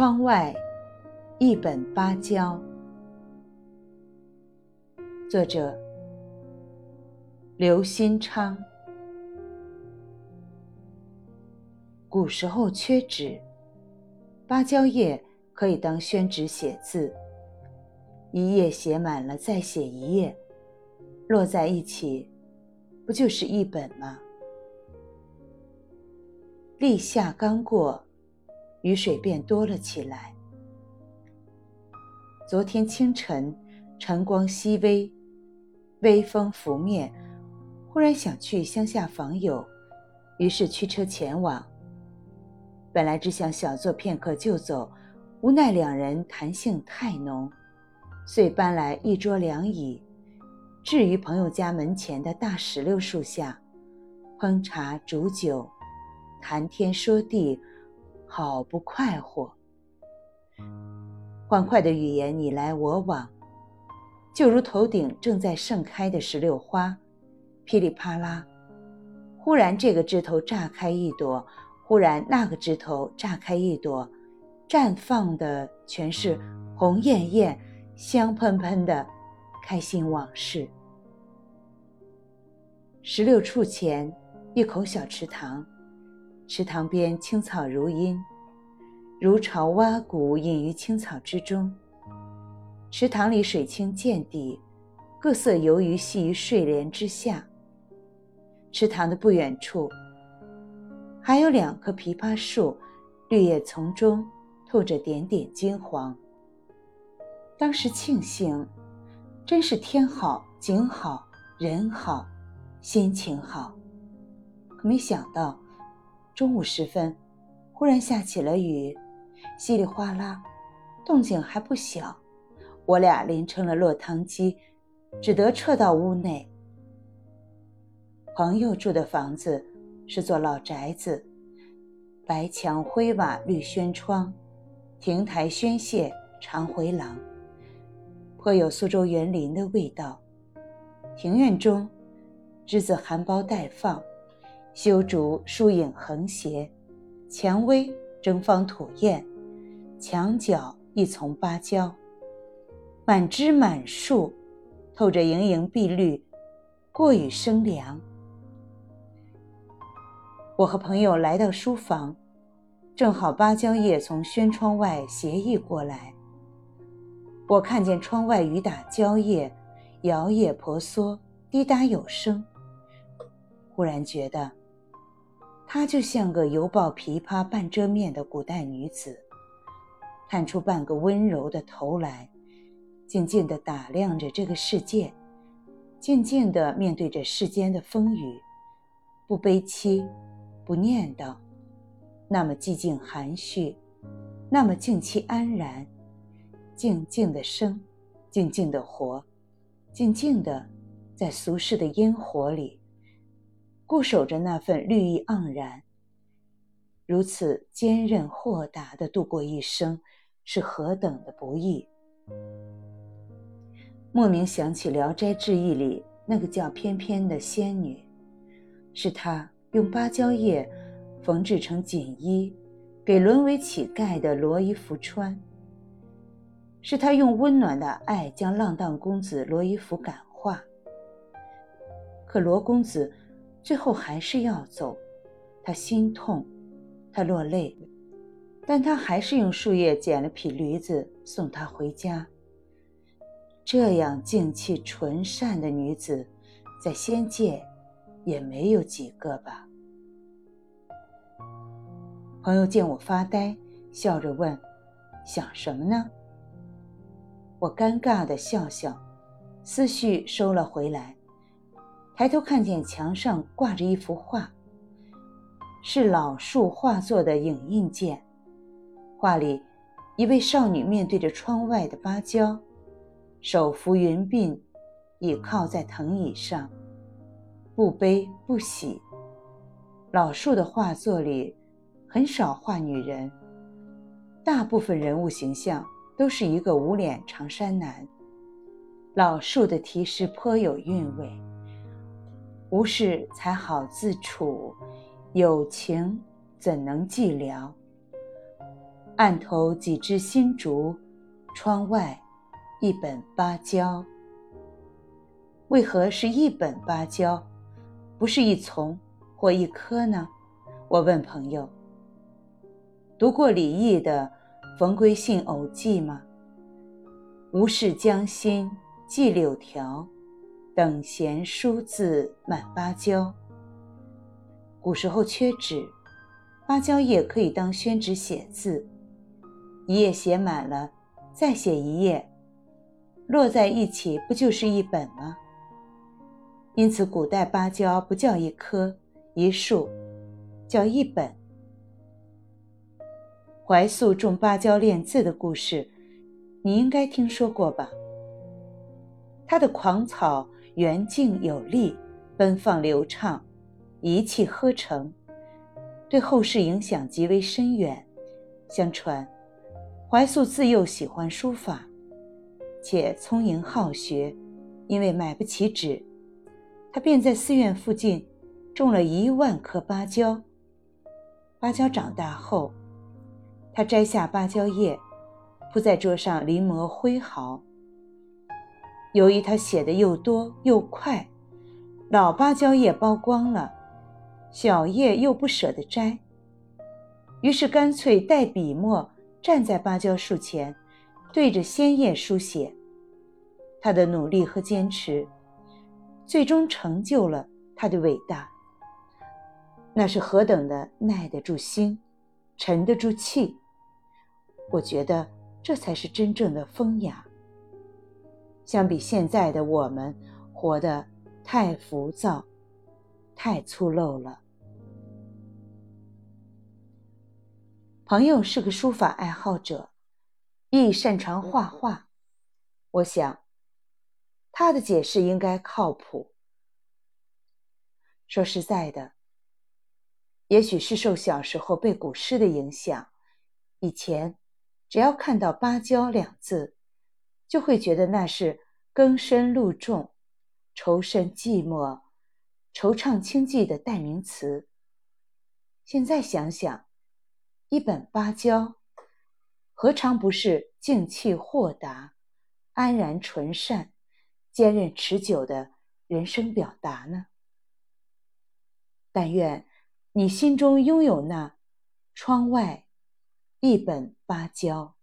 窗外一本芭蕉，作者刘新昌。古时候缺纸，芭蕉叶可以当宣纸写字，一页写满了再写一页，摞在一起，不就是一本吗？立夏刚过。雨水变多了起来。昨天清晨，晨光熹微，微风拂面，忽然想去乡下访友，于是驱车前往。本来只想小坐片刻就走，无奈两人谈性太浓，遂搬来一桌凉椅，置于朋友家门前的大石榴树下，烹茶煮酒，谈天说地。好不快活，欢快的语言你来我往，就如头顶正在盛开的石榴花，噼里啪啦。忽然这个枝头炸开一朵，忽然那个枝头炸开一朵，绽放的全是红艳艳、香喷喷的开心往事。石榴处前一口小池塘。池塘边青草如茵，如潮蛙鼓隐于青草之中。池塘里水清见底，各色游鱼戏于睡莲之下。池塘的不远处，还有两棵枇杷树，绿叶丛中透着点点金黄。当时庆幸，真是天好景好人好，心情好。可没想到。中午时分，忽然下起了雨，稀里哗啦，动静还不小。我俩淋成了落汤鸡，只得撤到屋内。朋友住的房子是座老宅子，白墙灰瓦绿轩窗，亭台轩榭长回廊，颇有苏州园林的味道。庭院中，栀子含苞待放。修竹疏影横斜，蔷薇争芳吐艳，墙角一丛芭蕉，满枝满树，透着盈盈碧绿，过于生凉。我和朋友来到书房，正好芭蕉叶从轩窗外斜溢过来，我看见窗外雨打蕉叶，摇曳婆娑，滴答有声，忽然觉得。她就像个犹抱琵琶半遮面的古代女子，探出半个温柔的头来，静静地打量着这个世界，静静地面对着世间的风雨，不悲戚，不念叨，那么寂静含蓄，那么静气安然，静静的生，静静的活，静静的在俗世的烟火里。固守着那份绿意盎然，如此坚韧豁达的度过一生，是何等的不易。莫名想起《聊斋志异》里那个叫翩翩的仙女，是她用芭蕉叶缝制成锦衣，给沦为乞丐的罗衣服穿；是她用温暖的爱将浪荡公子罗衣服感化。可罗公子。最后还是要走，他心痛，他落泪，但他还是用树叶捡了匹驴子送他回家。这样静气纯善的女子，在仙界也没有几个吧？朋友见我发呆，笑着问：“想什么呢？”我尴尬的笑笑，思绪收了回来。抬头看见墙上挂着一幅画，是老树画作的影印件。画里，一位少女面对着窗外的芭蕉，手扶云鬓，倚靠在藤椅上，不悲不喜。老树的画作里很少画女人，大部分人物形象都是一个无脸长衫男。老树的题诗颇有韵味。无事才好自处，有情怎能寂寥？案头几枝新竹，窗外一本芭蕉。为何是一本芭蕉，不是一丛或一棵呢？我问朋友。读过李益的《冯归信偶记》吗？无事将心寄柳条，等闲书字满芭蕉。古时候缺纸，芭蕉叶可以当宣纸写字，一页写满了，再写一页，摞在一起不就是一本吗？因此，古代芭蕉不叫一棵、一树，叫一本。怀素种芭蕉练字的故事，你应该听说过吧？他的狂草圆静有力，奔放流畅，一气呵成，对后世影响极为深远。相传，怀素自幼喜欢书法，且聪颖好学，因为买不起纸。他便在寺院附近种了一万棵芭蕉。芭蕉长大后，他摘下芭蕉叶，铺在桌上临摹挥毫。由于他写的又多又快，老芭蕉叶剥光了，小叶又不舍得摘，于是干脆带笔墨站在芭蕉树前，对着鲜叶书写。他的努力和坚持。最终成就了他的伟大。那是何等的耐得住心，沉得住气。我觉得这才是真正的风雅。相比现在的我们，活得太浮躁，太粗陋了。朋友是个书法爱好者，亦擅长画画。我想。他的解释应该靠谱。说实在的，也许是受小时候背古诗的影响，以前只要看到“芭蕉”两字，就会觉得那是更深露重、愁深寂寞、惆怅清寂的代名词。现在想想，一本芭蕉，何尝不是静气豁达、安然纯善？坚韧持久的人生表达呢？但愿你心中拥有那窗外一本芭蕉。